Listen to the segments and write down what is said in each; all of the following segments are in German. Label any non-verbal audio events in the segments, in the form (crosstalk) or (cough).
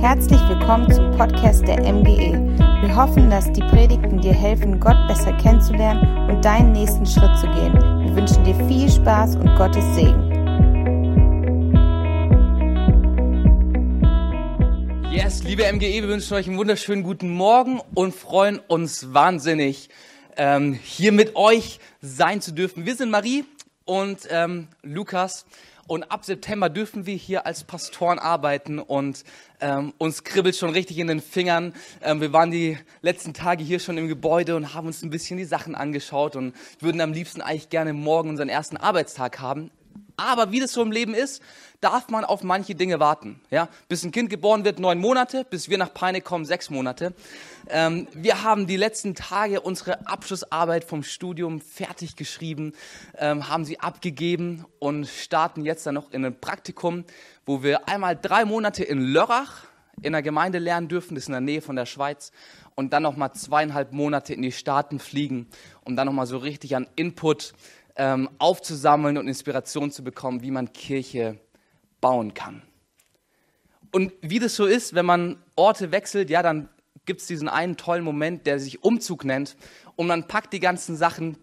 Herzlich willkommen zum Podcast der MGE. Wir hoffen, dass die Predigten dir helfen, Gott besser kennenzulernen und deinen nächsten Schritt zu gehen. Wir wünschen dir viel Spaß und Gottes Segen. Yes, liebe MGE, wir wünschen euch einen wunderschönen guten Morgen und freuen uns wahnsinnig, ähm, hier mit euch sein zu dürfen. Wir sind Marie und ähm, Lukas. Und ab September dürfen wir hier als Pastoren arbeiten und ähm, uns kribbelt schon richtig in den Fingern. Ähm, wir waren die letzten Tage hier schon im Gebäude und haben uns ein bisschen die Sachen angeschaut und würden am liebsten eigentlich gerne morgen unseren ersten Arbeitstag haben. Aber wie das so im Leben ist, darf man auf manche Dinge warten. Ja? Bis ein Kind geboren wird, neun Monate, bis wir nach Peine kommen, sechs Monate. Ähm, wir haben die letzten Tage unsere Abschlussarbeit vom Studium fertig geschrieben, ähm, haben sie abgegeben und starten jetzt dann noch in ein Praktikum, wo wir einmal drei Monate in Lörrach in der Gemeinde lernen dürfen, das ist in der Nähe von der Schweiz, und dann nochmal zweieinhalb Monate in die Staaten fliegen, um dann nochmal so richtig an Input ähm, aufzusammeln und Inspiration zu bekommen, wie man Kirche bauen kann. Und wie das so ist, wenn man Orte wechselt, ja, dann gibt es diesen einen tollen Moment, der sich Umzug nennt. Und man packt die ganzen Sachen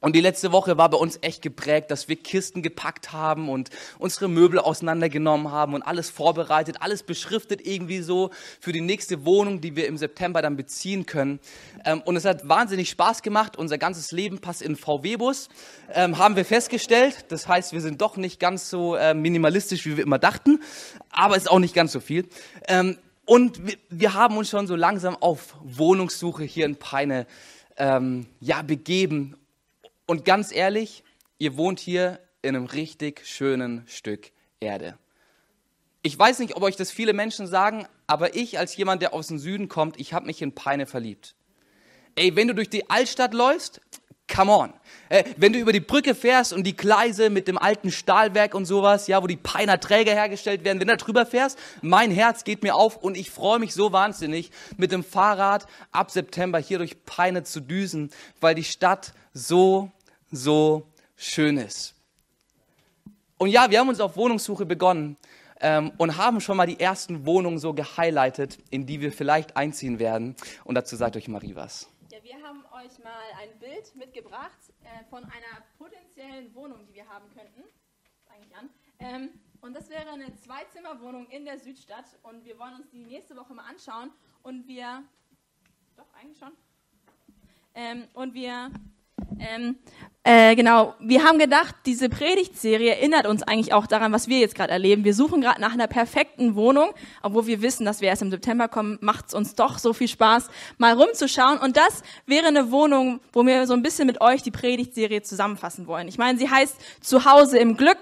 und die letzte Woche war bei uns echt geprägt, dass wir Kisten gepackt haben und unsere Möbel auseinandergenommen haben und alles vorbereitet, alles beschriftet irgendwie so für die nächste Wohnung, die wir im September dann beziehen können. Ähm, und es hat wahnsinnig Spaß gemacht. Unser ganzes Leben passt in VW-Bus, ähm, haben wir festgestellt. Das heißt, wir sind doch nicht ganz so äh, minimalistisch, wie wir immer dachten, aber ist auch nicht ganz so viel. Ähm, und wir, haben uns schon so langsam auf Wohnungssuche hier in Peine ja, begeben und ganz ehrlich, ihr wohnt hier in einem richtig schönen Stück Erde. Ich weiß nicht, ob euch das viele Menschen sagen, aber ich als jemand, der aus dem Süden kommt, ich habe mich in Peine verliebt. Ey, wenn du durch die Altstadt läufst, come on. Äh, wenn du über die Brücke fährst und die Gleise mit dem alten Stahlwerk und sowas, ja, wo die Peiner Träger hergestellt werden, wenn du da drüber fährst, mein Herz geht mir auf und ich freue mich so wahnsinnig, mit dem Fahrrad ab September hier durch Peine zu düsen, weil die Stadt so so schön ist. Und ja, wir haben uns auf Wohnungssuche begonnen ähm, und haben schon mal die ersten Wohnungen so gehighlightet, in die wir vielleicht einziehen werden. Und dazu sagt euch Marie was. Ja, wir haben euch mal ein Bild mitgebracht äh, von einer potenziellen Wohnung, die wir haben könnten. Eigentlich an. Ähm, und das wäre eine Zwei-Zimmer-Wohnung in der Südstadt. Und wir wollen uns die nächste Woche mal anschauen. Und wir. Doch, eigentlich schon. Ähm, und wir ähm, äh, genau, wir haben gedacht, diese Predigtserie erinnert uns eigentlich auch daran, was wir jetzt gerade erleben. Wir suchen gerade nach einer perfekten Wohnung, obwohl wir wissen, dass wir erst im September kommen, macht es uns doch so viel Spaß, mal rumzuschauen. Und das wäre eine Wohnung, wo wir so ein bisschen mit euch die Predigtserie zusammenfassen wollen. Ich meine, sie heißt Zuhause im Glück.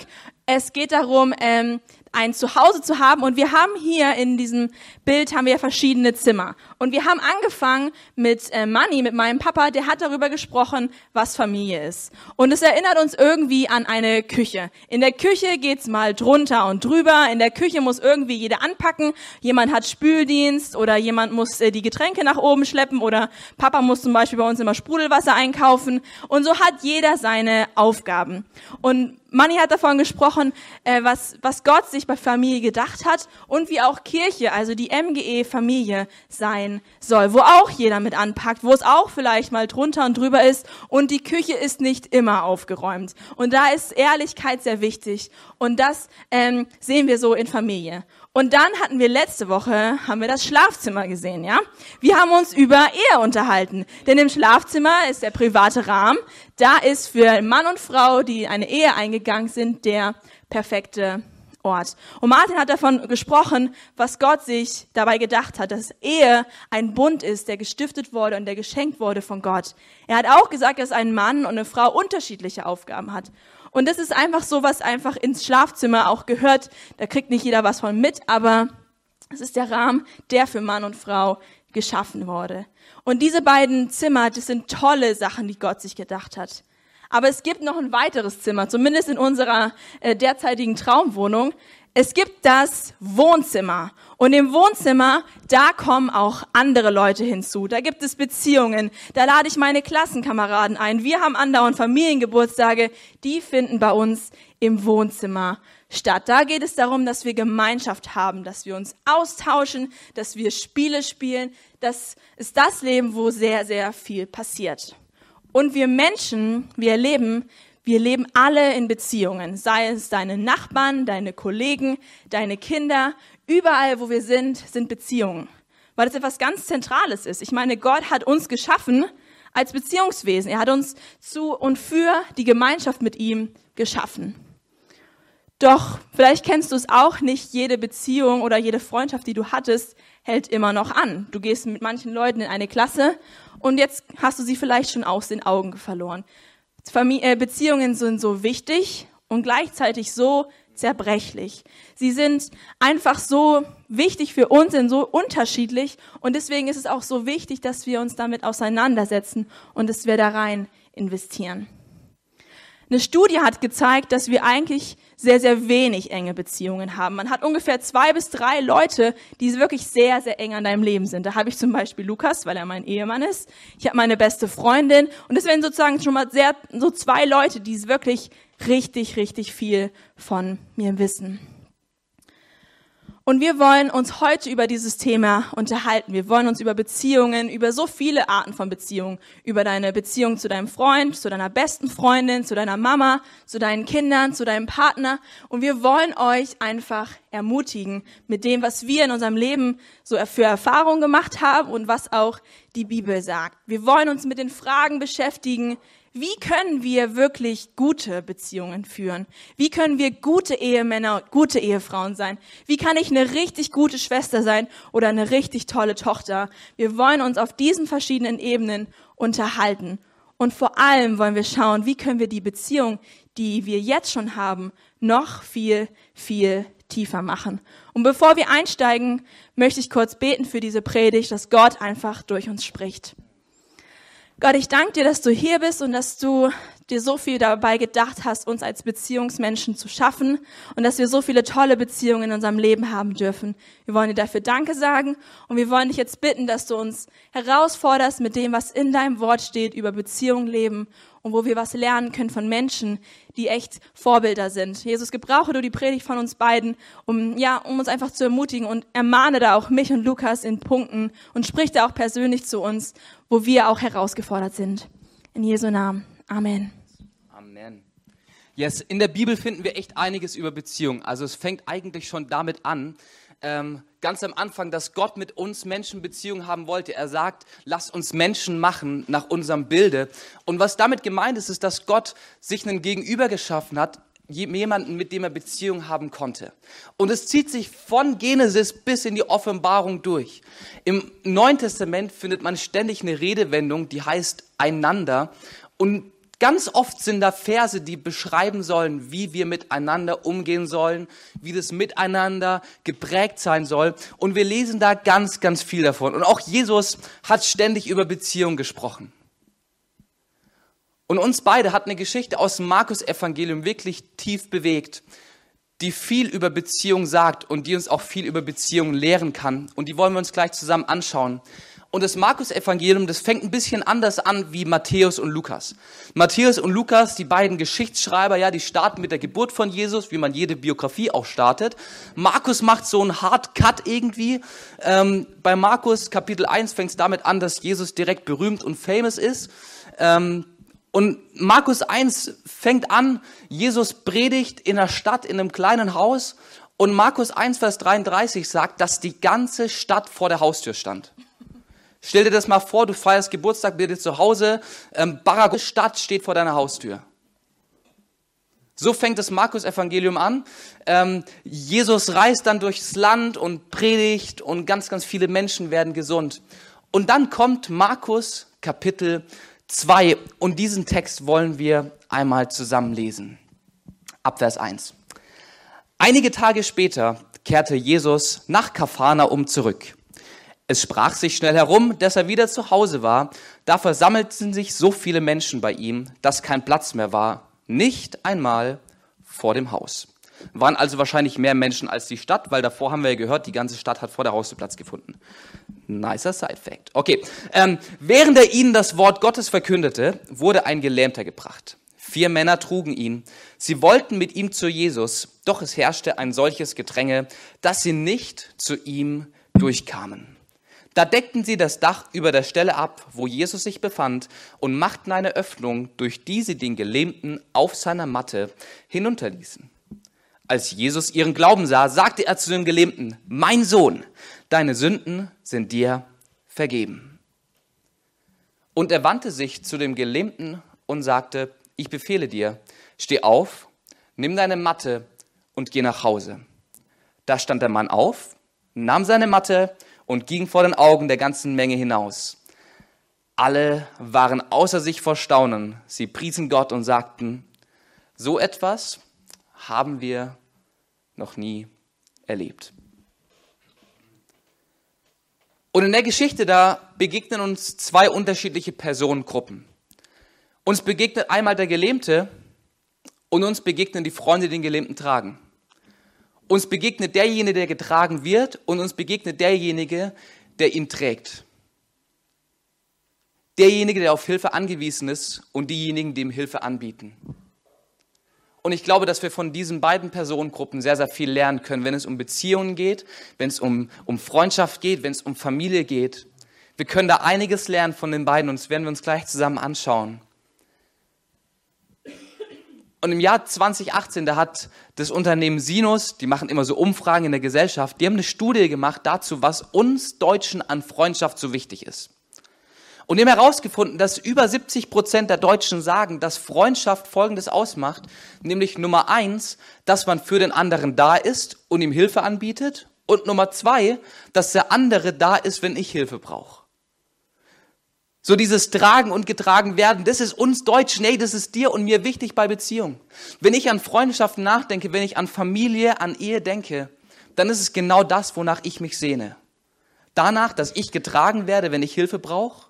Es geht darum, ähm, ein Zuhause zu haben. Und wir haben hier in diesem Bild haben wir verschiedene Zimmer. Und wir haben angefangen mit äh, Manny, mit meinem Papa, der hat darüber gesprochen, was Familie ist. Und es erinnert uns irgendwie an eine Küche. In der Küche geht's mal drunter und drüber. In der Küche muss irgendwie jeder anpacken. Jemand hat Spüldienst oder jemand muss äh, die Getränke nach oben schleppen oder Papa muss zum Beispiel bei uns immer Sprudelwasser einkaufen. Und so hat jeder seine Aufgaben. Und Manni hat davon gesprochen, äh, was, was Gott sich bei Familie gedacht hat und wie auch Kirche, also die MGE Familie sein soll, wo auch jeder mit anpackt, wo es auch vielleicht mal drunter und drüber ist und die Küche ist nicht immer aufgeräumt. Und da ist Ehrlichkeit sehr wichtig und das ähm, sehen wir so in Familie. Und dann hatten wir letzte Woche, haben wir das Schlafzimmer gesehen, ja? Wir haben uns über Ehe unterhalten. Denn im Schlafzimmer ist der private Rahmen. Da ist für Mann und Frau, die eine Ehe eingegangen sind, der perfekte Ort. Und Martin hat davon gesprochen, was Gott sich dabei gedacht hat, dass Ehe ein Bund ist, der gestiftet wurde und der geschenkt wurde von Gott. Er hat auch gesagt, dass ein Mann und eine Frau unterschiedliche Aufgaben hat. Und das ist einfach so, was einfach ins Schlafzimmer auch gehört. Da kriegt nicht jeder was von mit, aber es ist der Rahmen, der für Mann und Frau geschaffen wurde. Und diese beiden Zimmer, das sind tolle Sachen, die Gott sich gedacht hat. Aber es gibt noch ein weiteres Zimmer, zumindest in unserer äh, derzeitigen Traumwohnung. Es gibt das Wohnzimmer. Und im Wohnzimmer, da kommen auch andere Leute hinzu. Da gibt es Beziehungen. Da lade ich meine Klassenkameraden ein. Wir haben andauernd Familiengeburtstage. Die finden bei uns im Wohnzimmer Stadt. Da geht es darum, dass wir Gemeinschaft haben, dass wir uns austauschen, dass wir Spiele spielen. Das ist das Leben, wo sehr, sehr viel passiert. Und wir Menschen, wir leben, wir leben alle in Beziehungen, sei es deine Nachbarn, deine Kollegen, deine Kinder, überall, wo wir sind, sind Beziehungen. Weil das etwas ganz Zentrales ist. Ich meine, Gott hat uns geschaffen als Beziehungswesen. Er hat uns zu und für die Gemeinschaft mit ihm geschaffen. Doch vielleicht kennst du es auch nicht, jede Beziehung oder jede Freundschaft, die du hattest, hält immer noch an. Du gehst mit manchen Leuten in eine Klasse und jetzt hast du sie vielleicht schon aus den Augen verloren. Äh, Beziehungen sind so wichtig und gleichzeitig so zerbrechlich. Sie sind einfach so wichtig für uns, sind so unterschiedlich und deswegen ist es auch so wichtig, dass wir uns damit auseinandersetzen und dass wir da rein investieren. Eine Studie hat gezeigt, dass wir eigentlich sehr, sehr wenig enge Beziehungen haben. Man hat ungefähr zwei bis drei Leute, die wirklich sehr, sehr eng an deinem Leben sind. Da habe ich zum Beispiel Lukas, weil er mein Ehemann ist. Ich habe meine beste Freundin. Und das wären sozusagen schon mal sehr, so zwei Leute, die wirklich richtig, richtig viel von mir wissen. Und wir wollen uns heute über dieses Thema unterhalten. Wir wollen uns über Beziehungen, über so viele Arten von Beziehungen, über deine Beziehung zu deinem Freund, zu deiner besten Freundin, zu deiner Mama, zu deinen Kindern, zu deinem Partner. Und wir wollen euch einfach ermutigen mit dem, was wir in unserem Leben so für Erfahrungen gemacht haben und was auch die Bibel sagt. Wir wollen uns mit den Fragen beschäftigen, wie können wir wirklich gute Beziehungen führen? Wie können wir gute Ehemänner, gute Ehefrauen sein? Wie kann ich eine richtig gute Schwester sein oder eine richtig tolle Tochter? Wir wollen uns auf diesen verschiedenen Ebenen unterhalten. Und vor allem wollen wir schauen, wie können wir die Beziehung, die wir jetzt schon haben, noch viel, viel tiefer machen. Und bevor wir einsteigen, möchte ich kurz beten für diese Predigt, dass Gott einfach durch uns spricht. Gott, ich danke dir, dass du hier bist und dass du dir so viel dabei gedacht hast, uns als Beziehungsmenschen zu schaffen und dass wir so viele tolle Beziehungen in unserem Leben haben dürfen. Wir wollen dir dafür Danke sagen und wir wollen dich jetzt bitten, dass du uns herausforderst mit dem, was in deinem Wort steht, über Beziehungen leben und wo wir was lernen können von Menschen, die echt Vorbilder sind. Jesus, gebrauche du die Predigt von uns beiden, um, ja, um uns einfach zu ermutigen und ermahne da auch mich und Lukas in Punkten und sprich da auch persönlich zu uns, wo wir auch herausgefordert sind. In Jesu Namen. Amen. Amen. Yes, in der Bibel finden wir echt einiges über Beziehungen. Also es fängt eigentlich schon damit an, ähm, ganz am Anfang, dass Gott mit uns Menschen Beziehungen haben wollte. Er sagt, lasst uns Menschen machen nach unserem Bilde. Und was damit gemeint ist, ist, dass Gott sich einen Gegenüber geschaffen hat, jemanden, mit dem er Beziehung haben konnte. Und es zieht sich von Genesis bis in die Offenbarung durch. Im Neuen Testament findet man ständig eine Redewendung, die heißt einander. Und Ganz oft sind da Verse, die beschreiben sollen, wie wir miteinander umgehen sollen, wie das Miteinander geprägt sein soll. Und wir lesen da ganz, ganz viel davon. Und auch Jesus hat ständig über Beziehung gesprochen. Und uns beide hat eine Geschichte aus dem Markus-Evangelium wirklich tief bewegt, die viel über Beziehung sagt und die uns auch viel über Beziehung lehren kann. Und die wollen wir uns gleich zusammen anschauen. Und das Markus-Evangelium, das fängt ein bisschen anders an wie Matthäus und Lukas. Matthäus und Lukas, die beiden Geschichtsschreiber, ja, die starten mit der Geburt von Jesus, wie man jede Biografie auch startet. Markus macht so einen Hard Cut irgendwie. Ähm, bei Markus Kapitel 1 fängt es damit an, dass Jesus direkt berühmt und famous ist. Ähm, und Markus 1 fängt an, Jesus predigt in der Stadt, in einem kleinen Haus. Und Markus 1, Vers 33 sagt, dass die ganze Stadt vor der Haustür stand. Stell dir das mal vor, du feierst Geburtstag dir zu Hause, ähm, Barack Stadt steht vor deiner Haustür. So fängt das Markus-Evangelium an. Ähm, Jesus reist dann durchs Land und predigt und ganz, ganz viele Menschen werden gesund. Und dann kommt Markus Kapitel 2 und diesen Text wollen wir einmal zusammenlesen. Ab Vers 1. Einige Tage später kehrte Jesus nach Kafana um zurück. Es sprach sich schnell herum, dass er wieder zu Hause war. Da versammelten sich so viele Menschen bei ihm, dass kein Platz mehr war, nicht einmal vor dem Haus. Waren also wahrscheinlich mehr Menschen als die Stadt, weil davor haben wir ja gehört, die ganze Stadt hat vor der Haustür Platz gefunden. Nicer Side Fact. Okay, ähm, während er ihnen das Wort Gottes verkündete, wurde ein Gelähmter gebracht. Vier Männer trugen ihn. Sie wollten mit ihm zu Jesus, doch es herrschte ein solches Gedränge, dass sie nicht zu ihm durchkamen. Da deckten sie das Dach über der Stelle ab, wo Jesus sich befand, und machten eine Öffnung, durch die sie den Gelähmten auf seiner Matte hinunterließen. Als Jesus ihren Glauben sah, sagte er zu dem Gelähmten, mein Sohn, deine Sünden sind dir vergeben. Und er wandte sich zu dem Gelähmten und sagte, ich befehle dir, steh auf, nimm deine Matte und geh nach Hause. Da stand der Mann auf, nahm seine Matte und ging vor den Augen der ganzen Menge hinaus. Alle waren außer sich vor Staunen. Sie priesen Gott und sagten, so etwas haben wir noch nie erlebt. Und in der Geschichte, da begegnen uns zwei unterschiedliche Personengruppen. Uns begegnet einmal der Gelähmte und uns begegnen die Freunde, die den Gelähmten tragen. Uns begegnet derjenige, der getragen wird und uns begegnet derjenige, der ihn trägt. Derjenige, der auf Hilfe angewiesen ist und diejenigen, die ihm Hilfe anbieten. Und ich glaube, dass wir von diesen beiden Personengruppen sehr, sehr viel lernen können, wenn es um Beziehungen geht, wenn es um, um Freundschaft geht, wenn es um Familie geht. Wir können da einiges lernen von den beiden und das werden wir uns gleich zusammen anschauen. Und im Jahr 2018, da hat das Unternehmen Sinus, die machen immer so Umfragen in der Gesellschaft, die haben eine Studie gemacht dazu, was uns Deutschen an Freundschaft so wichtig ist. Und die haben herausgefunden, dass über 70 Prozent der Deutschen sagen, dass Freundschaft Folgendes ausmacht, nämlich Nummer eins, dass man für den anderen da ist und ihm Hilfe anbietet und Nummer zwei, dass der andere da ist, wenn ich Hilfe brauche. So dieses Tragen und getragen werden, das ist uns Deutschen, nee, das ist dir und mir wichtig bei Beziehungen. Wenn ich an Freundschaften nachdenke, wenn ich an Familie, an Ehe denke, dann ist es genau das, wonach ich mich sehne. Danach, dass ich getragen werde, wenn ich Hilfe brauche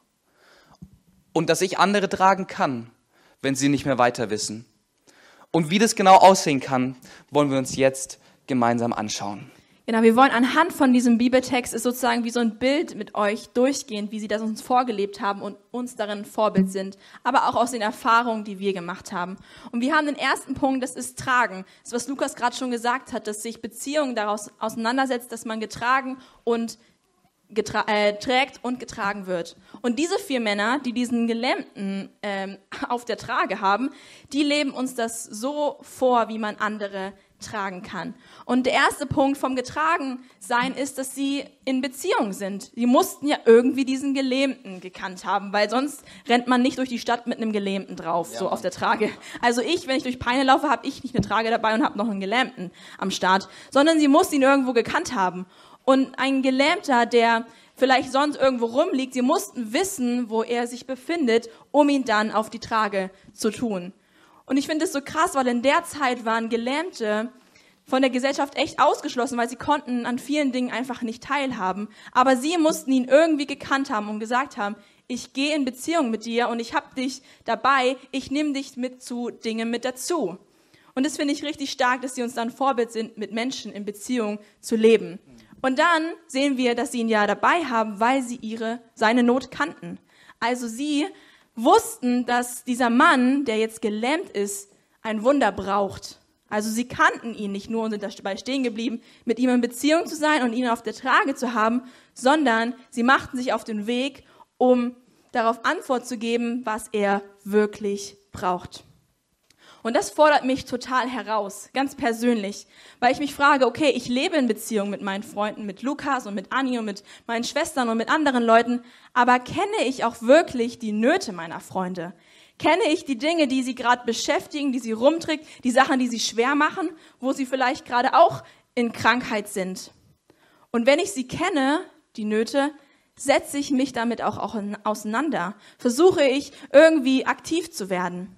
und dass ich andere tragen kann, wenn sie nicht mehr weiter wissen. Und wie das genau aussehen kann, wollen wir uns jetzt gemeinsam anschauen. Genau, wir wollen anhand von diesem Bibeltext ist sozusagen wie so ein Bild mit euch durchgehen, wie sie das uns vorgelebt haben und uns darin Vorbild sind, aber auch aus den Erfahrungen, die wir gemacht haben. Und wir haben den ersten Punkt, das ist Tragen. Das was Lukas gerade schon gesagt hat, dass sich Beziehungen daraus auseinandersetzt, dass man getragen und äh, trägt und getragen wird. Und diese vier Männer, die diesen Gelähmten ähm, (laughs) auf der Trage haben, die leben uns das so vor, wie man andere tragen kann. Und der erste Punkt vom Getragensein ist, dass sie in Beziehung sind. Sie mussten ja irgendwie diesen Gelähmten gekannt haben, weil sonst rennt man nicht durch die Stadt mit einem Gelähmten drauf, ja. so auf der Trage. Also ich, wenn ich durch Peine laufe, habe ich nicht eine Trage dabei und habe noch einen Gelähmten am Start, sondern sie muss ihn irgendwo gekannt haben. Und ein Gelähmter, der vielleicht sonst irgendwo rumliegt, sie mussten wissen, wo er sich befindet, um ihn dann auf die Trage zu tun. Und ich finde es so krass, weil in der Zeit waren Gelähmte von der Gesellschaft echt ausgeschlossen, weil sie konnten an vielen Dingen einfach nicht teilhaben. Aber sie mussten ihn irgendwie gekannt haben und gesagt haben, ich gehe in Beziehung mit dir und ich habe dich dabei, ich nehme dich mit zu Dingen mit dazu. Und das finde ich richtig stark, dass sie uns dann Vorbild sind, mit Menschen in Beziehung zu leben. Und dann sehen wir, dass sie ihn ja dabei haben, weil sie ihre, seine Not kannten. Also sie wussten, dass dieser Mann, der jetzt gelähmt ist, ein Wunder braucht. Also sie kannten ihn nicht nur und sind dabei stehen geblieben, mit ihm in Beziehung zu sein und ihn auf der Trage zu haben, sondern sie machten sich auf den Weg, um darauf Antwort zu geben, was er wirklich braucht. Und das fordert mich total heraus, ganz persönlich, weil ich mich frage, okay, ich lebe in Beziehung mit meinen Freunden, mit Lukas und mit Anni und mit meinen Schwestern und mit anderen Leuten, aber kenne ich auch wirklich die Nöte meiner Freunde? Kenne ich die Dinge, die sie gerade beschäftigen, die sie rumträgt, die Sachen, die sie schwer machen, wo sie vielleicht gerade auch in Krankheit sind? Und wenn ich sie kenne, die Nöte, setze ich mich damit auch auseinander, versuche ich irgendwie aktiv zu werden.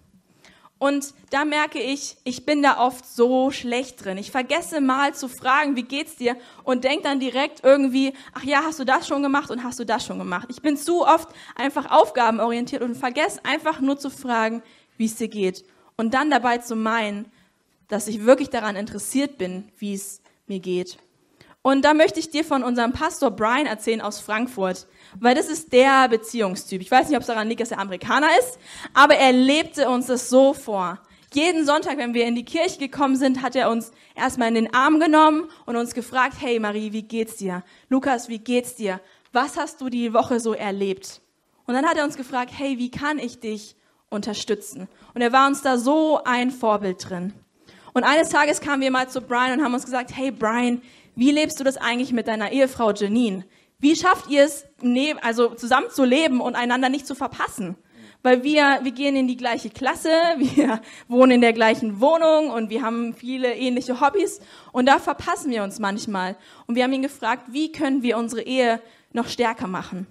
Und da merke ich, ich bin da oft so schlecht drin. Ich vergesse mal zu fragen, wie geht's dir? Und denk dann direkt irgendwie, ach ja, hast du das schon gemacht und hast du das schon gemacht? Ich bin zu oft einfach aufgabenorientiert und vergesse einfach nur zu fragen, wie es dir geht. Und dann dabei zu meinen, dass ich wirklich daran interessiert bin, wie es mir geht. Und da möchte ich dir von unserem Pastor Brian erzählen aus Frankfurt, weil das ist der Beziehungstyp. Ich weiß nicht, ob es daran liegt, dass er Amerikaner ist, aber er lebte uns das so vor. Jeden Sonntag, wenn wir in die Kirche gekommen sind, hat er uns erstmal in den Arm genommen und uns gefragt, hey Marie, wie geht's dir? Lukas, wie geht's dir? Was hast du die Woche so erlebt? Und dann hat er uns gefragt, hey, wie kann ich dich unterstützen? Und er war uns da so ein Vorbild drin. Und eines Tages kamen wir mal zu Brian und haben uns gesagt, hey Brian, wie lebst du das eigentlich mit deiner Ehefrau Janine? Wie schafft ihr es, also zusammen zu leben und einander nicht zu verpassen? Weil wir, wir gehen in die gleiche Klasse, (laughs) wir wohnen in der gleichen Wohnung und wir haben viele ähnliche Hobbys und da verpassen wir uns manchmal. Und wir haben ihn gefragt, wie können wir unsere Ehe noch stärker machen?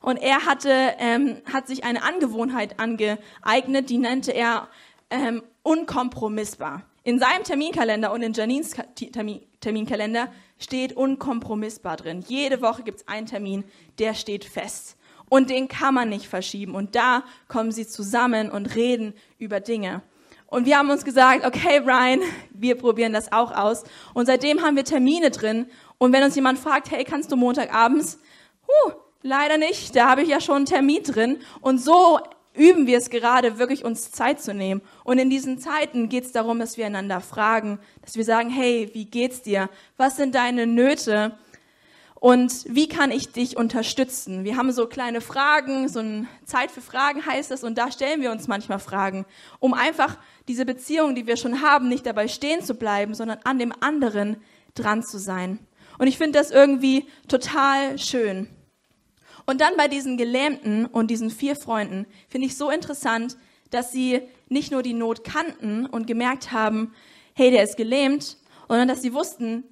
Und er hatte, ähm, hat sich eine Angewohnheit angeeignet, die nannte er ähm, unkompromissbar. In seinem Terminkalender und in Janines Termin, Terminkalender steht unkompromissbar drin. Jede Woche gibt es einen Termin, der steht fest. Und den kann man nicht verschieben. Und da kommen sie zusammen und reden über Dinge. Und wir haben uns gesagt, okay, Brian, wir probieren das auch aus. Und seitdem haben wir Termine drin. Und wenn uns jemand fragt, hey, kannst du Montagabends? Huh, Leider nicht, da habe ich ja schon einen Termin drin. Und so üben wir es gerade, wirklich uns Zeit zu nehmen. Und in diesen Zeiten geht es darum, dass wir einander fragen, dass wir sagen, hey, wie geht's dir? Was sind deine Nöte? Und wie kann ich dich unterstützen? Wir haben so kleine Fragen, so eine Zeit für Fragen heißt es, und da stellen wir uns manchmal Fragen, um einfach diese Beziehung, die wir schon haben, nicht dabei stehen zu bleiben, sondern an dem anderen dran zu sein. Und ich finde das irgendwie total schön. Und dann bei diesen Gelähmten und diesen vier Freunden finde ich so interessant, dass sie nicht nur die Not kannten und gemerkt haben, hey, der ist gelähmt, sondern dass sie wussten,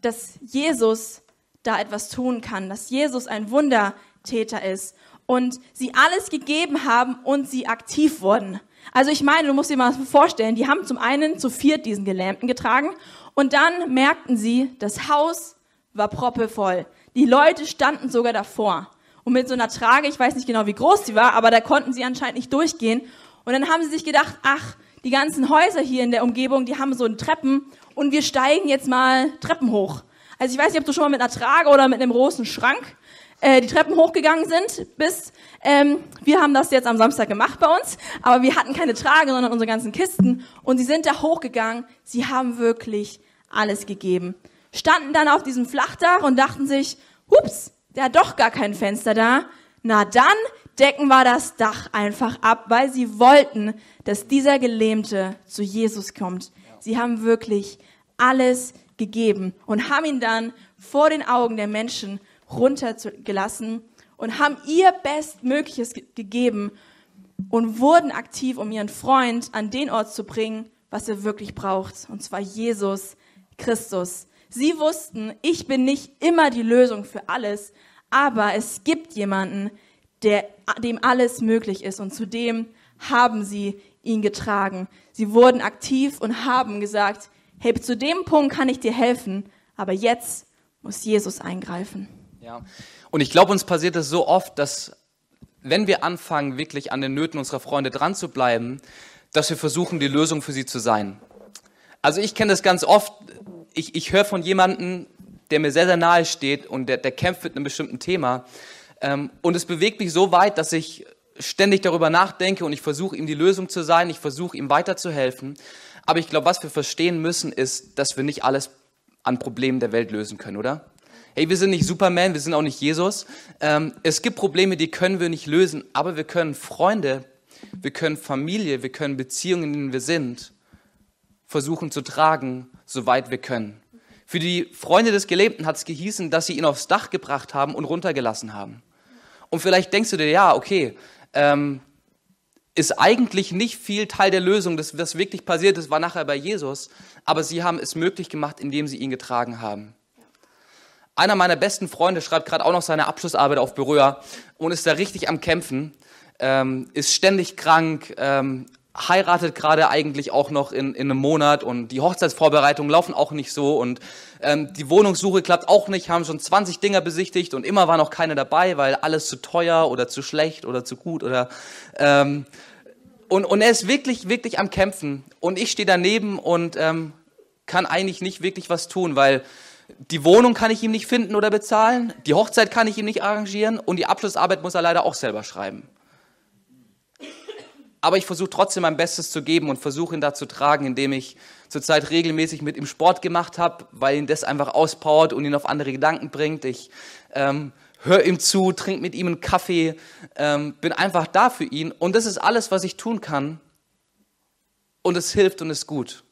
dass Jesus da etwas tun kann, dass Jesus ein Wundertäter ist und sie alles gegeben haben und sie aktiv wurden. Also ich meine, du musst dir mal vorstellen, die haben zum einen zu viert diesen Gelähmten getragen und dann merkten sie, das Haus war proppevoll. Die Leute standen sogar davor und mit so einer Trage, ich weiß nicht genau, wie groß sie war, aber da konnten sie anscheinend nicht durchgehen. Und dann haben sie sich gedacht, ach, die ganzen Häuser hier in der Umgebung, die haben so einen Treppen und wir steigen jetzt mal Treppen hoch. Also ich weiß nicht, ob du schon mal mit einer Trage oder mit einem großen Schrank äh, die Treppen hochgegangen sind, bis ähm, wir haben das jetzt am Samstag gemacht bei uns, aber wir hatten keine Trage, sondern unsere ganzen Kisten und sie sind da hochgegangen. Sie haben wirklich alles gegeben. Standen dann auf diesem Flachdach und dachten sich, hups, hat doch gar kein Fenster da. Na dann decken wir das Dach einfach ab, weil sie wollten, dass dieser Gelähmte zu Jesus kommt. Sie haben wirklich alles gegeben und haben ihn dann vor den Augen der Menschen runtergelassen und haben ihr Bestmögliches gegeben und wurden aktiv, um ihren Freund an den Ort zu bringen, was er wirklich braucht, und zwar Jesus Christus. Sie wussten, ich bin nicht immer die Lösung für alles, aber es gibt jemanden, der, dem alles möglich ist und zu dem haben sie ihn getragen. Sie wurden aktiv und haben gesagt, hey, zu dem Punkt kann ich dir helfen, aber jetzt muss Jesus eingreifen. Ja, und ich glaube, uns passiert es so oft, dass wenn wir anfangen, wirklich an den Nöten unserer Freunde dran zu bleiben, dass wir versuchen, die Lösung für sie zu sein. Also ich kenne das ganz oft, ich, ich höre von jemandem, der mir sehr, sehr nahe steht und der, der kämpft mit einem bestimmten Thema. Ähm, und es bewegt mich so weit, dass ich ständig darüber nachdenke und ich versuche, ihm die Lösung zu sein, ich versuche, ihm weiterzuhelfen. Aber ich glaube, was wir verstehen müssen, ist, dass wir nicht alles an Problemen der Welt lösen können, oder? Hey, wir sind nicht Superman, wir sind auch nicht Jesus. Ähm, es gibt Probleme, die können wir nicht lösen, aber wir können Freunde, wir können Familie, wir können Beziehungen, in denen wir sind, versuchen zu tragen, soweit wir können. Für die Freunde des Gelähmten hat es gehießen, dass sie ihn aufs Dach gebracht haben und runtergelassen haben. Und vielleicht denkst du dir, ja, okay, ähm, ist eigentlich nicht viel Teil der Lösung. Das, was wirklich passiert ist, war nachher bei Jesus. Aber sie haben es möglich gemacht, indem sie ihn getragen haben. Einer meiner besten Freunde schreibt gerade auch noch seine Abschlussarbeit auf Berührer und ist da richtig am Kämpfen, ähm, ist ständig krank, ähm, heiratet gerade eigentlich auch noch in, in einem Monat und die Hochzeitsvorbereitungen laufen auch nicht so und ähm, die Wohnungssuche klappt auch nicht, haben schon 20 Dinger besichtigt und immer war noch keine dabei, weil alles zu teuer oder zu schlecht oder zu gut oder ähm, und, und er ist wirklich, wirklich am Kämpfen und ich stehe daneben und ähm, kann eigentlich nicht wirklich was tun, weil die Wohnung kann ich ihm nicht finden oder bezahlen, die Hochzeit kann ich ihm nicht arrangieren und die Abschlussarbeit muss er leider auch selber schreiben. Aber ich versuche trotzdem mein Bestes zu geben und versuche ihn da zu tragen, indem ich zurzeit regelmäßig mit ihm Sport gemacht habe, weil ihn das einfach auspowert und ihn auf andere Gedanken bringt. Ich ähm, höre ihm zu, trinke mit ihm einen Kaffee, ähm, bin einfach da für ihn. Und das ist alles, was ich tun kann. Und es hilft und ist gut.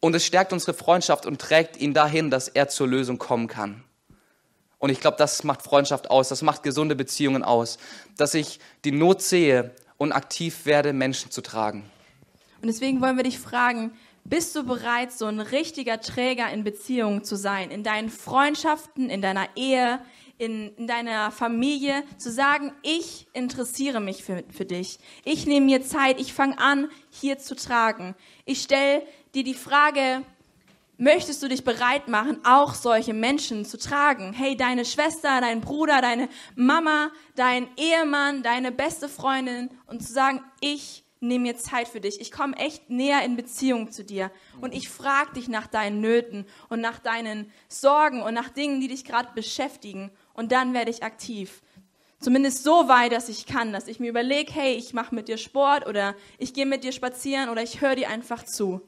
Und es stärkt unsere Freundschaft und trägt ihn dahin, dass er zur Lösung kommen kann. Und ich glaube, das macht Freundschaft aus, das macht gesunde Beziehungen aus, dass ich die Not sehe und aktiv werde, Menschen zu tragen. Und deswegen wollen wir dich fragen, bist du bereit, so ein richtiger Träger in Beziehungen zu sein, in deinen Freundschaften, in deiner Ehe, in, in deiner Familie, zu sagen, ich interessiere mich für, für dich. Ich nehme mir Zeit, ich fange an, hier zu tragen. Ich stelle dir die Frage, möchtest du dich bereit machen, auch solche Menschen zu tragen? Hey, deine Schwester, dein Bruder, deine Mama, dein Ehemann, deine beste Freundin und zu sagen, ich nehme mir Zeit für dich. Ich komme echt näher in Beziehung zu dir und ich frage dich nach deinen Nöten und nach deinen Sorgen und nach Dingen, die dich gerade beschäftigen und dann werde ich aktiv. Zumindest so weit, dass ich kann, dass ich mir überlege, hey, ich mache mit dir Sport oder ich gehe mit dir spazieren oder ich höre dir einfach zu.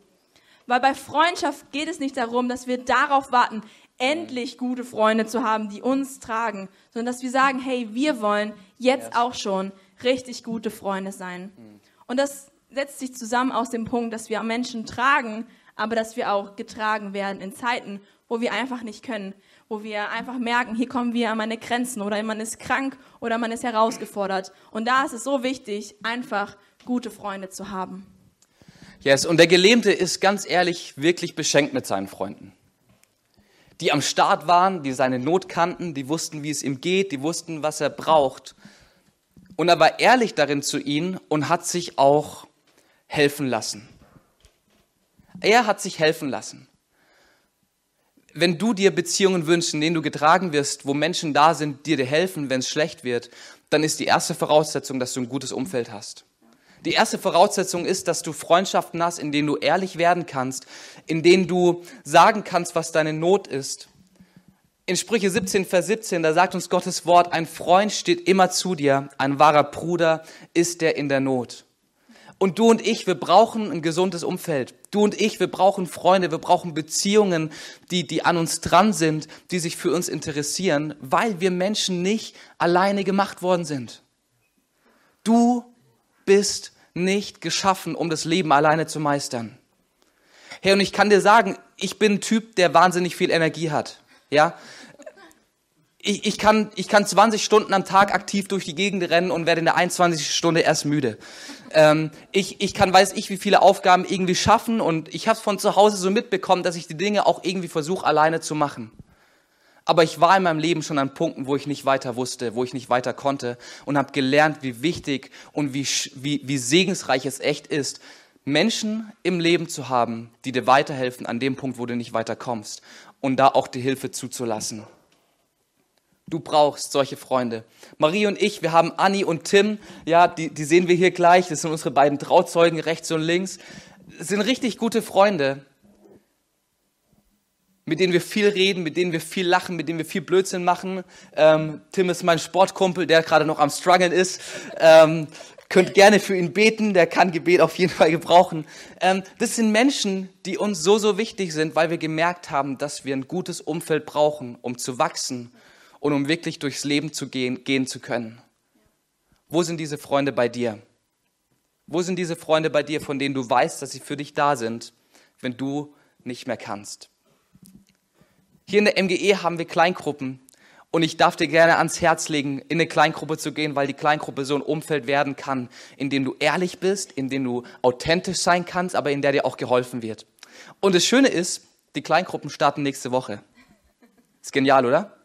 Weil bei Freundschaft geht es nicht darum, dass wir darauf warten, endlich gute Freunde zu haben, die uns tragen, sondern dass wir sagen, hey, wir wollen jetzt auch schon richtig gute Freunde sein. Und das setzt sich zusammen aus dem Punkt, dass wir Menschen tragen, aber dass wir auch getragen werden in Zeiten, wo wir einfach nicht können, wo wir einfach merken, hier kommen wir an meine Grenzen oder man ist krank oder man ist herausgefordert. Und da ist es so wichtig, einfach gute Freunde zu haben. Yes, und der Gelähmte ist ganz ehrlich wirklich beschenkt mit seinen Freunden. Die am Start waren, die seine Not kannten, die wussten, wie es ihm geht, die wussten, was er braucht. Und er war ehrlich darin zu ihnen und hat sich auch helfen lassen. Er hat sich helfen lassen. Wenn du dir Beziehungen wünschst, in denen du getragen wirst, wo Menschen da sind, die dir helfen, wenn es schlecht wird, dann ist die erste Voraussetzung, dass du ein gutes Umfeld hast. Die erste Voraussetzung ist, dass du Freundschaften hast, in denen du ehrlich werden kannst, in denen du sagen kannst, was deine Not ist. In Sprüche 17, Vers 17, da sagt uns Gottes Wort, ein Freund steht immer zu dir, ein wahrer Bruder ist der in der Not. Und du und ich, wir brauchen ein gesundes Umfeld. Du und ich, wir brauchen Freunde, wir brauchen Beziehungen, die, die an uns dran sind, die sich für uns interessieren, weil wir Menschen nicht alleine gemacht worden sind. Du bist nicht geschaffen, um das Leben alleine zu meistern. Hey, und ich kann dir sagen, ich bin ein Typ, der wahnsinnig viel Energie hat. Ja? Ich, ich, kann, ich kann 20 Stunden am Tag aktiv durch die Gegend rennen und werde in der 21. Stunde erst müde. Ähm, ich, ich kann, weiß ich, wie viele Aufgaben irgendwie schaffen und ich habe von zu Hause so mitbekommen, dass ich die Dinge auch irgendwie versuche, alleine zu machen. Aber ich war in meinem Leben schon an Punkten, wo ich nicht weiter wusste, wo ich nicht weiter konnte und habe gelernt, wie wichtig und wie, wie, wie segensreich es echt ist, Menschen im Leben zu haben, die dir weiterhelfen an dem Punkt, wo du nicht weiterkommst und da auch die Hilfe zuzulassen. Du brauchst solche Freunde. Marie und ich, wir haben Anni und Tim, ja, die, die sehen wir hier gleich, das sind unsere beiden Trauzeugen rechts und links, das sind richtig gute Freunde mit denen wir viel reden, mit denen wir viel lachen, mit denen wir viel Blödsinn machen. Ähm, Tim ist mein Sportkumpel, der gerade noch am Struggeln ist. Ähm, könnt gerne für ihn beten, der kann Gebet auf jeden Fall gebrauchen. Ähm, das sind Menschen, die uns so, so wichtig sind, weil wir gemerkt haben, dass wir ein gutes Umfeld brauchen, um zu wachsen und um wirklich durchs Leben zu gehen, gehen zu können. Wo sind diese Freunde bei dir? Wo sind diese Freunde bei dir, von denen du weißt, dass sie für dich da sind, wenn du nicht mehr kannst? Hier in der MGE haben wir Kleingruppen und ich darf dir gerne ans Herz legen, in eine Kleingruppe zu gehen, weil die Kleingruppe so ein Umfeld werden kann, in dem du ehrlich bist, in dem du authentisch sein kannst, aber in der dir auch geholfen wird. Und das Schöne ist, die Kleingruppen starten nächste Woche. Ist genial, oder?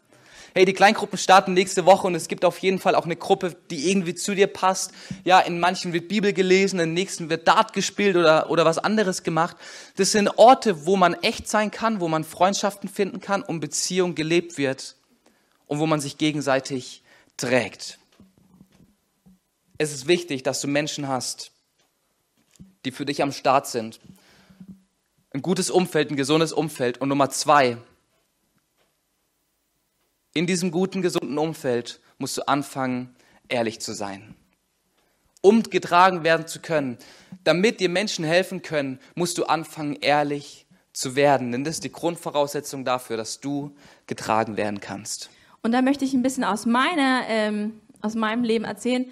Hey, die Kleingruppen starten nächste Woche und es gibt auf jeden Fall auch eine Gruppe, die irgendwie zu dir passt. Ja, in manchen wird Bibel gelesen, in nächsten wird Dart gespielt oder, oder was anderes gemacht. Das sind Orte, wo man echt sein kann, wo man Freundschaften finden kann und Beziehung gelebt wird und wo man sich gegenseitig trägt. Es ist wichtig, dass du Menschen hast, die für dich am Start sind. ein gutes Umfeld, ein gesundes Umfeld. Und Nummer zwei, in diesem guten, gesunden Umfeld musst du anfangen, ehrlich zu sein. Um getragen werden zu können, damit dir Menschen helfen können, musst du anfangen, ehrlich zu werden. Denn das ist die Grundvoraussetzung dafür, dass du getragen werden kannst. Und da möchte ich ein bisschen aus meiner, ähm, aus meinem Leben erzählen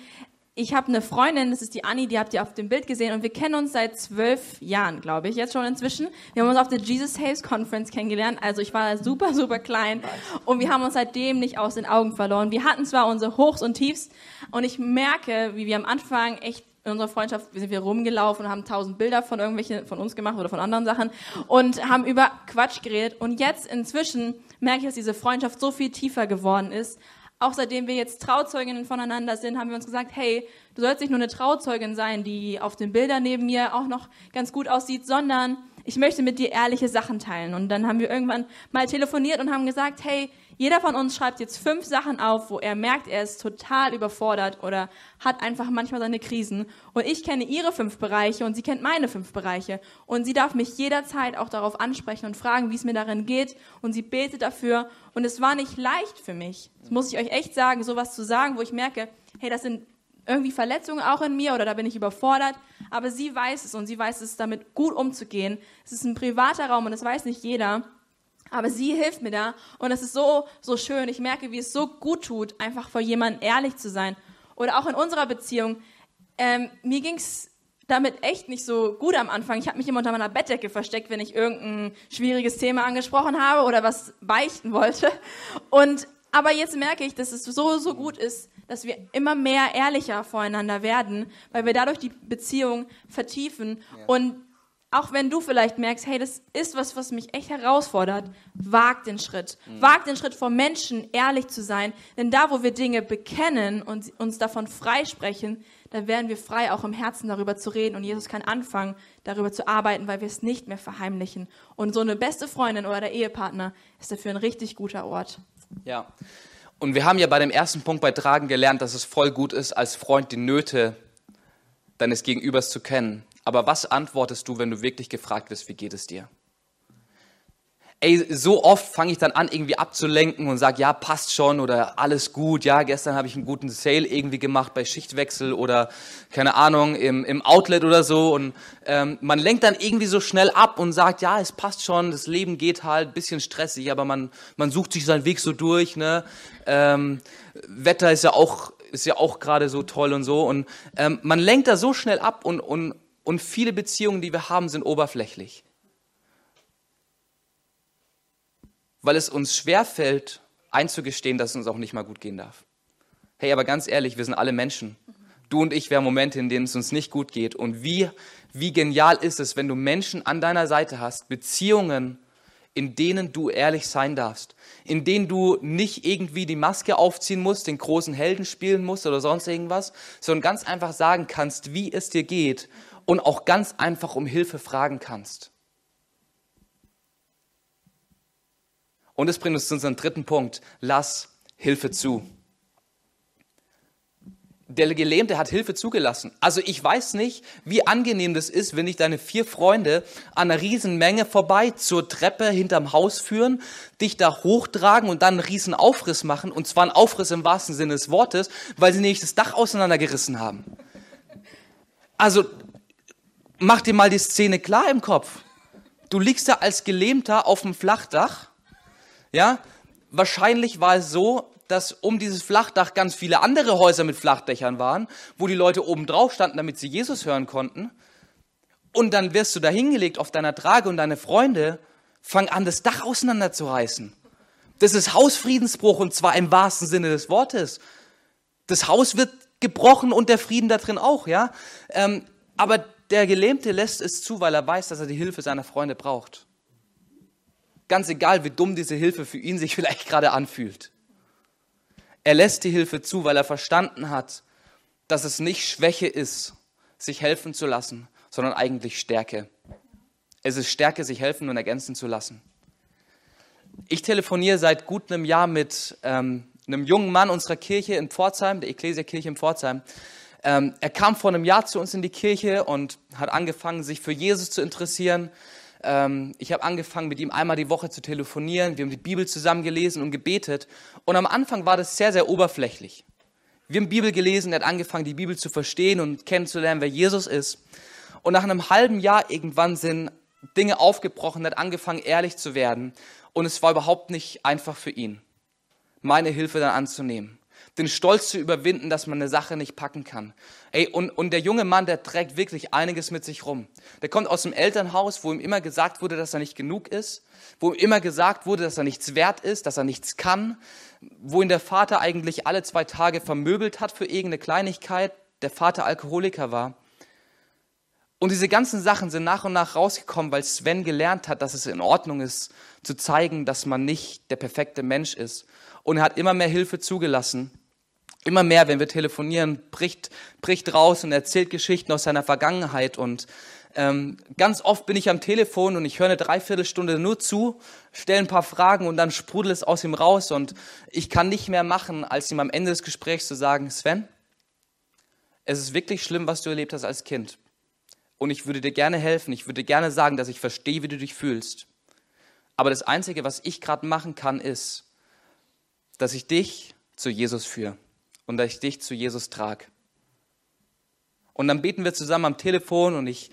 ich habe eine Freundin, das ist die Anni, die habt ihr auf dem Bild gesehen und wir kennen uns seit zwölf Jahren, glaube ich, jetzt schon inzwischen. Wir haben uns auf der Jesus Saves Conference kennengelernt, also ich war super, super klein und wir haben uns seitdem nicht aus den Augen verloren. Wir hatten zwar unsere Hochs und Tiefs und ich merke, wie wir am Anfang echt in unserer Freundschaft sind wir rumgelaufen und haben tausend Bilder von irgendwelchen von uns gemacht oder von anderen Sachen und haben über Quatsch geredet und jetzt inzwischen merke ich, dass diese Freundschaft so viel tiefer geworden ist, auch seitdem wir jetzt Trauzeuginnen voneinander sind, haben wir uns gesagt, hey, du sollst nicht nur eine Trauzeugin sein, die auf den Bildern neben mir auch noch ganz gut aussieht, sondern ich möchte mit dir ehrliche Sachen teilen. Und dann haben wir irgendwann mal telefoniert und haben gesagt, hey, jeder von uns schreibt jetzt fünf Sachen auf, wo er merkt, er ist total überfordert oder hat einfach manchmal seine Krisen. Und ich kenne ihre fünf Bereiche und sie kennt meine fünf Bereiche. Und sie darf mich jederzeit auch darauf ansprechen und fragen, wie es mir darin geht. Und sie betet dafür. Und es war nicht leicht für mich. Das muss ich euch echt sagen, sowas zu sagen, wo ich merke, hey, das sind irgendwie Verletzungen auch in mir oder da bin ich überfordert. Aber sie weiß es und sie weiß es, damit gut umzugehen. Es ist ein privater Raum und das weiß nicht jeder. Aber sie hilft mir da und es ist so, so schön. Ich merke, wie es so gut tut, einfach vor jemandem ehrlich zu sein. Oder auch in unserer Beziehung. Ähm, mir ging es damit echt nicht so gut am Anfang. Ich habe mich immer unter meiner Bettdecke versteckt, wenn ich irgendein schwieriges Thema angesprochen habe oder was beichten wollte. Und aber jetzt merke ich, dass es so so gut ist, dass wir immer mehr ehrlicher voreinander werden, weil wir dadurch die Beziehung vertiefen ja. und auch wenn du vielleicht merkst, hey, das ist was, was mich echt herausfordert, wag den Schritt. Mhm. Wag den Schritt vor Menschen, ehrlich zu sein. Denn da, wo wir Dinge bekennen und uns davon freisprechen, da werden wir frei, auch im Herzen darüber zu reden. Und Jesus kann anfangen, darüber zu arbeiten, weil wir es nicht mehr verheimlichen. Und so eine beste Freundin oder der Ehepartner ist dafür ein richtig guter Ort. Ja. Und wir haben ja bei dem ersten Punkt bei Tragen gelernt, dass es voll gut ist, als Freund die Nöte deines Gegenübers zu kennen. Aber was antwortest du, wenn du wirklich gefragt wirst, wie geht es dir? Ey, so oft fange ich dann an, irgendwie abzulenken und sage, ja, passt schon oder alles gut. Ja, gestern habe ich einen guten Sale irgendwie gemacht bei Schichtwechsel oder keine Ahnung im, im Outlet oder so. Und ähm, man lenkt dann irgendwie so schnell ab und sagt, ja, es passt schon, das Leben geht halt, bisschen stressig, aber man man sucht sich seinen Weg so durch. Ne? Ähm, Wetter ist ja auch ist ja auch gerade so toll und so und ähm, man lenkt da so schnell ab und und und viele Beziehungen, die wir haben, sind oberflächlich. Weil es uns schwerfällt, einzugestehen, dass es uns auch nicht mal gut gehen darf. Hey, aber ganz ehrlich, wir sind alle Menschen. Du und ich, wir haben Momente, in denen es uns nicht gut geht. Und wie, wie genial ist es, wenn du Menschen an deiner Seite hast, Beziehungen, in denen du ehrlich sein darfst, in denen du nicht irgendwie die Maske aufziehen musst, den großen Helden spielen musst oder sonst irgendwas, sondern ganz einfach sagen kannst, wie es dir geht und auch ganz einfach um Hilfe fragen kannst. Und es bringt uns zu unserem dritten Punkt. Lass Hilfe zu. Der Gelähmte hat Hilfe zugelassen. Also ich weiß nicht, wie angenehm das ist, wenn dich deine vier Freunde an einer riesen Menge vorbei zur Treppe hinterm Haus führen, dich da hochtragen und dann einen riesen Aufriss machen. Und zwar einen Aufriss im wahrsten Sinne des Wortes, weil sie nämlich das Dach auseinandergerissen haben. Also mach dir mal die Szene klar im Kopf. Du liegst da als Gelähmter auf dem Flachdach. Ja, wahrscheinlich war es so, dass um dieses Flachdach ganz viele andere Häuser mit Flachdächern waren, wo die Leute oben drauf standen, damit sie Jesus hören konnten. Und dann wirst du da hingelegt auf deiner Trage und deine Freunde fangen an, das Dach auseinanderzureißen. Das ist Hausfriedensbruch und zwar im wahrsten Sinne des Wortes. Das Haus wird gebrochen und der Frieden da drin auch, ja. Ähm, aber der Gelähmte lässt es zu, weil er weiß, dass er die Hilfe seiner Freunde braucht. Ganz egal, wie dumm diese Hilfe für ihn sich (laughs) vielleicht gerade anfühlt. Er lässt die Hilfe zu, weil er verstanden hat, dass es nicht Schwäche ist, sich helfen zu lassen, sondern eigentlich Stärke. Es ist Stärke, sich helfen und ergänzen zu lassen. Ich telefoniere seit gut einem Jahr mit ähm, einem jungen Mann unserer Kirche in Pforzheim, der Ekklesiakirche in Pforzheim. Ähm, er kam vor einem Jahr zu uns in die Kirche und hat angefangen, sich für Jesus zu interessieren. ähm, ich habe angefangen, mit ihm einmal die Woche zu telefonieren. Wir haben die Bibel zusammen gelesen und gebetet. Und am Anfang war das sehr, sehr oberflächlich. Wir haben Bibel gelesen, er hat angefangen, die Bibel zu verstehen und kennenzulernen, wer Jesus ist. Und nach einem halben Jahr irgendwann sind Dinge aufgebrochen, er hat angefangen, ehrlich zu werden. Und es war überhaupt nicht einfach für ihn, meine Hilfe dann anzunehmen den Stolz zu überwinden, dass man eine Sache nicht packen kann. Ey, und, und der junge Mann, der trägt wirklich einiges mit sich rum. Der kommt aus dem Elternhaus, wo ihm immer gesagt wurde, dass er nicht genug ist, wo ihm immer gesagt wurde, dass er nichts wert ist, dass er nichts kann, wo ihn der Vater eigentlich alle zwei Tage vermöbelt hat für irgendeine Kleinigkeit, der Vater Alkoholiker war. Und diese ganzen Sachen sind nach und nach rausgekommen, weil Sven gelernt hat, dass es in Ordnung ist, zu zeigen, dass man nicht der perfekte Mensch ist. Und er hat immer mehr Hilfe zugelassen. Immer mehr, wenn wir telefonieren, bricht, bricht raus und erzählt Geschichten aus seiner Vergangenheit. Und ähm, ganz oft bin ich am Telefon und ich höre eine Dreiviertelstunde nur zu, stelle ein paar Fragen und dann sprudelt es aus ihm raus. Und ich kann nicht mehr machen, als ihm am Ende des Gesprächs zu sagen, Sven, es ist wirklich schlimm, was du erlebt hast als Kind. Und ich würde dir gerne helfen. Ich würde gerne sagen, dass ich verstehe, wie du dich fühlst. Aber das Einzige, was ich gerade machen kann, ist, dass ich dich zu Jesus führe und dass ich dich zu Jesus trage. Und dann beten wir zusammen am Telefon und ich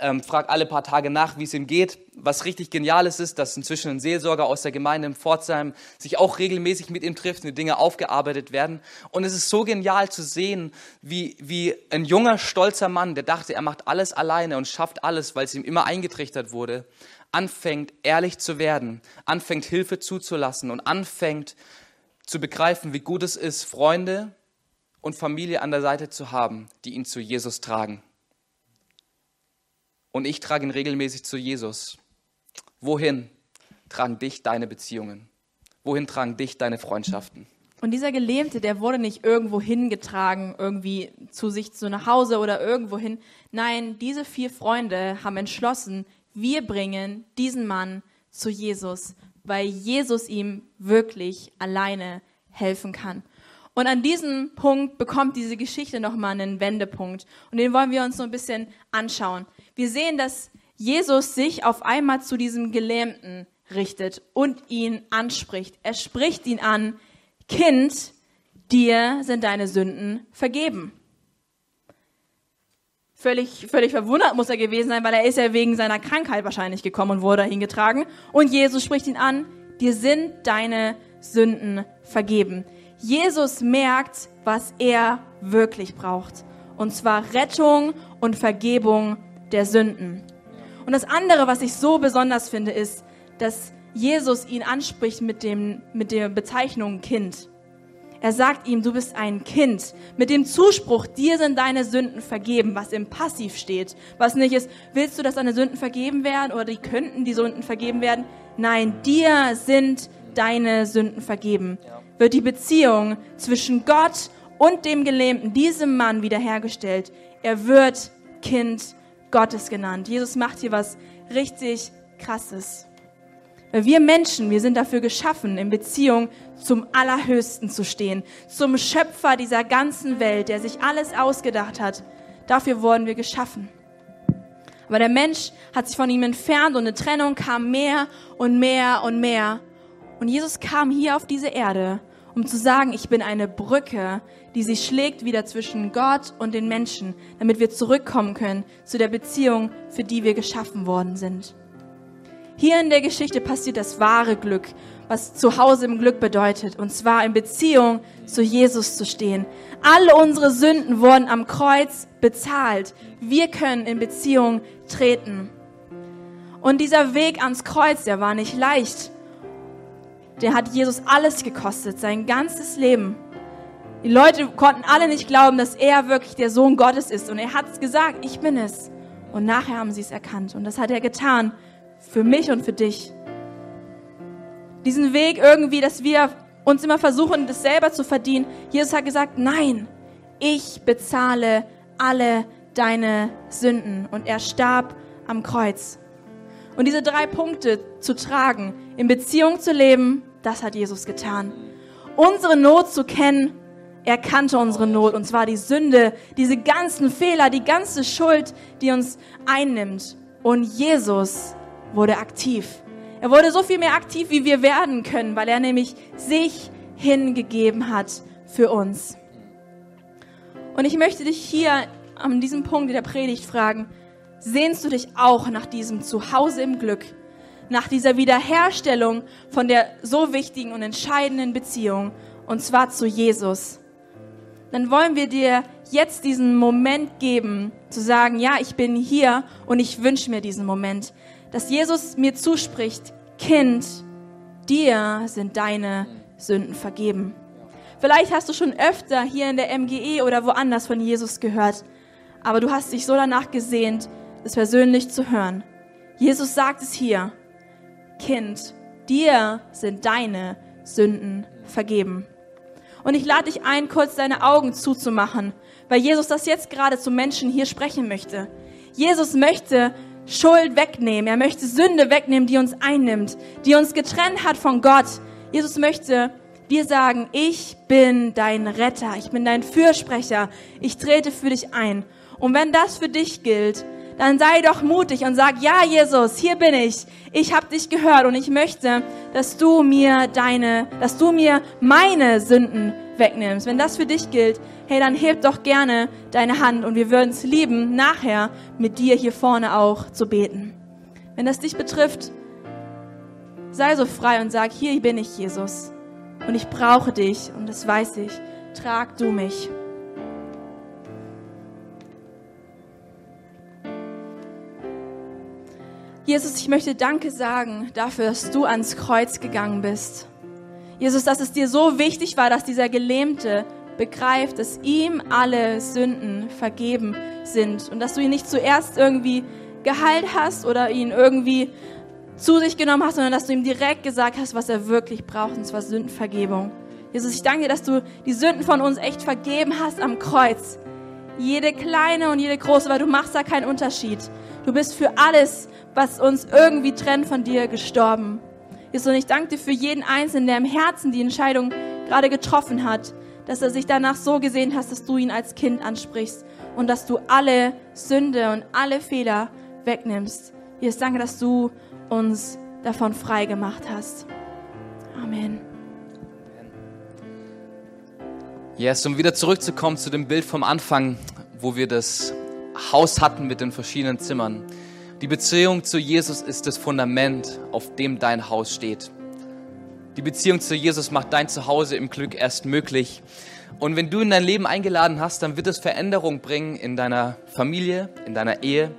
ähm, frage alle paar Tage nach, wie es ihm geht. Was richtig Geniales ist, dass inzwischen ein Seelsorger aus der Gemeinde in Pforzheim sich auch regelmäßig mit ihm trifft und die Dinge aufgearbeitet werden. Und es ist so genial zu sehen, wie, wie ein junger, stolzer Mann, der dachte, er macht alles alleine und schafft alles, weil es ihm immer eingetrichtert wurde, anfängt, ehrlich zu werden, anfängt, Hilfe zuzulassen und anfängt, zu begreifen, wie gut es ist, Freunde und Familie an der Seite zu haben, die ihn zu Jesus tragen. Und ich trage ihn regelmäßig zu Jesus. Wohin tragen dich deine Beziehungen? Wohin tragen dich deine Freundschaften? Und dieser Gelähmte, der wurde nicht irgendwo hingetragen, irgendwie zu sich zu nach Hause oder irgendwo hin. Nein, diese vier Freunde haben entschlossen, wir bringen diesen Mann zu Jesus weil Jesus ihm wirklich alleine helfen kann. Und an diesem Punkt bekommt diese Geschichte nochmal einen Wendepunkt. Und den wollen wir uns so ein bisschen anschauen. Wir sehen, dass Jesus sich auf einmal zu diesem Gelähmten richtet und ihn anspricht. Er spricht ihn an, Kind, dir sind deine Sünden vergeben völlig, völlig verwundert muss er gewesen sein, weil er ist ja wegen seiner Krankheit wahrscheinlich gekommen und wurde dahin getragen. Und Jesus spricht ihn an, dir sind deine Sünden vergeben. Jesus merkt, was er wirklich braucht. Und zwar Rettung und Vergebung der Sünden. Und das andere, was ich so besonders finde, ist, dass Jesus ihn anspricht mit, dem, mit der Bezeichnung Kind. Er sagt ihm, du bist ein Kind. Mit dem Zuspruch, dir sind deine Sünden vergeben, was im Passiv steht. Was nicht ist, willst du, dass deine Sünden vergeben werden oder die könnten die Sünden vergeben werden? Nein, dir sind deine Sünden vergeben. Wird die Beziehung zwischen Gott und dem Gelähmten, diesem Mann wiederhergestellt. Er wird Kind Gottes genannt. Jesus macht hier was richtig Krasses. Weil wir Menschen, wir sind dafür geschaffen, in Beziehung zum Allerhöchsten zu stehen, zum Schöpfer dieser ganzen Welt, der sich alles ausgedacht hat. Dafür wurden wir geschaffen. Aber der Mensch hat sich von ihm entfernt und eine Trennung kam mehr und mehr und mehr. Und Jesus kam hier auf diese Erde, um zu sagen, ich bin eine Brücke, die sich schlägt wieder zwischen Gott und den Menschen, damit wir zurückkommen können zu der Beziehung, für die wir geschaffen worden sind. Hier in der Geschichte passiert das wahre Glück, was zu Hause im Glück bedeutet, und zwar in Beziehung zu Jesus zu stehen. Alle unsere Sünden wurden am Kreuz bezahlt. Wir können in Beziehung treten. Und dieser Weg ans Kreuz, der war nicht leicht. Der hat Jesus alles gekostet, sein ganzes Leben. Die Leute konnten alle nicht glauben, dass er wirklich der Sohn Gottes ist. Und er hat gesagt, ich bin es. Und nachher haben sie es erkannt. Und das hat er getan für mich und für dich. Diesen Weg irgendwie, dass wir uns immer versuchen, das selber zu verdienen. Jesus hat gesagt, nein, ich bezahle alle deine Sünden. Und er starb am Kreuz. Und diese drei Punkte zu tragen, in Beziehung zu leben, das hat Jesus getan. Unsere Not zu kennen, er kannte unsere Not, und zwar die Sünde, diese ganzen Fehler, die ganze Schuld, die uns einnimmt. Und Jesus wurde aktiv. Er wurde so viel mehr aktiv, wie wir werden können, weil er nämlich sich hingegeben hat für uns. Und ich möchte dich hier an diesem Punkt der Predigt fragen, sehnst du dich auch nach diesem Zuhause im Glück, nach dieser Wiederherstellung von der so wichtigen und entscheidenden Beziehung, und zwar zu Jesus? Dann wollen wir dir jetzt diesen Moment geben, zu sagen, ja, ich bin hier und ich wünsche mir diesen Moment, dass Jesus mir zuspricht, Kind, dir sind deine Sünden vergeben. Vielleicht hast du schon öfter hier in der MGE oder woanders von Jesus gehört, aber du hast dich so danach gesehnt, es persönlich zu hören. Jesus sagt es hier, Kind, dir sind deine Sünden vergeben. Und ich lade dich ein, kurz deine Augen zuzumachen, weil Jesus das jetzt gerade zu Menschen hier sprechen möchte. Jesus möchte Schuld wegnehmen. Er möchte Sünde wegnehmen, die uns einnimmt, die uns getrennt hat von Gott. Jesus möchte dir sagen, ich bin dein Retter, ich bin dein Fürsprecher, ich trete für dich ein. Und wenn das für dich gilt, dann sei doch mutig und sag, ja Jesus, hier bin ich. Ich habe dich gehört und ich möchte, dass du mir deine, dass du mir meine Sünden wegnimmst. Wenn das für dich gilt, hey, dann heb doch gerne deine Hand und wir würden es lieben, nachher mit dir hier vorne auch zu beten. Wenn das dich betrifft, sei so frei und sag, hier bin ich, Jesus. Und ich brauche dich und das weiß ich. Trag du mich. Jesus, ich möchte Danke sagen dafür, dass du ans Kreuz gegangen bist. Jesus, dass es dir so wichtig war, dass dieser Gelähmte begreift, dass ihm alle Sünden vergeben sind und dass du ihn nicht zuerst irgendwie geheilt hast oder ihn irgendwie zu sich genommen hast, sondern dass du ihm direkt gesagt hast, was er wirklich braucht, und zwar Sündenvergebung. Jesus, ich danke dir, dass du die Sünden von uns echt vergeben hast am Kreuz. Jede kleine und jede große, weil du machst da keinen Unterschied. Du bist für alles was uns irgendwie trennt von dir, gestorben. Jesus, und ich danke dir für jeden Einzelnen, der im Herzen die Entscheidung gerade getroffen hat, dass er sich danach so gesehen hat, dass du ihn als Kind ansprichst und dass du alle Sünde und alle Fehler wegnimmst. Jesus, danke, dass du uns davon frei gemacht hast. Amen. Yes, um wieder zurückzukommen zu dem Bild vom Anfang, wo wir das Haus hatten mit den verschiedenen Zimmern. Die Beziehung zu Jesus ist das Fundament, auf dem dein Haus steht. Die Beziehung zu Jesus macht dein Zuhause im Glück erst möglich. Und wenn du in dein Leben eingeladen hast, dann wird es Veränderung bringen in deiner Familie, in deiner Ehe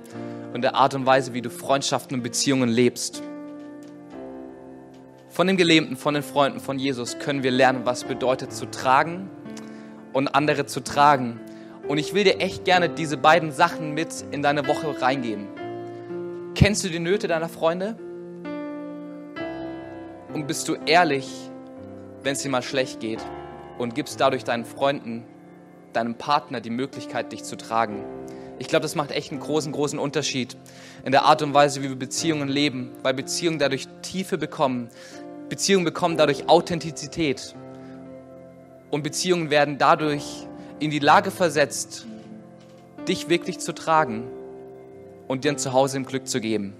und der Art und Weise, wie du Freundschaften und Beziehungen lebst. Von den Gelähmten, von den Freunden von Jesus können wir lernen, was bedeutet zu tragen und andere zu tragen. Und ich will dir echt gerne diese beiden Sachen mit in deine Woche reingeben. Kennst du die Nöte deiner Freunde? Und bist du ehrlich, wenn es dir mal schlecht geht und gibst dadurch deinen Freunden, deinem Partner die Möglichkeit, dich zu tragen? Ich glaube, das macht echt einen großen, großen Unterschied in der Art und Weise, wie wir Beziehungen leben, weil Beziehungen dadurch Tiefe bekommen. Beziehungen bekommen dadurch Authentizität. Und Beziehungen werden dadurch in die Lage versetzt, dich wirklich zu tragen und dir ein Zuhause im Glück zu geben.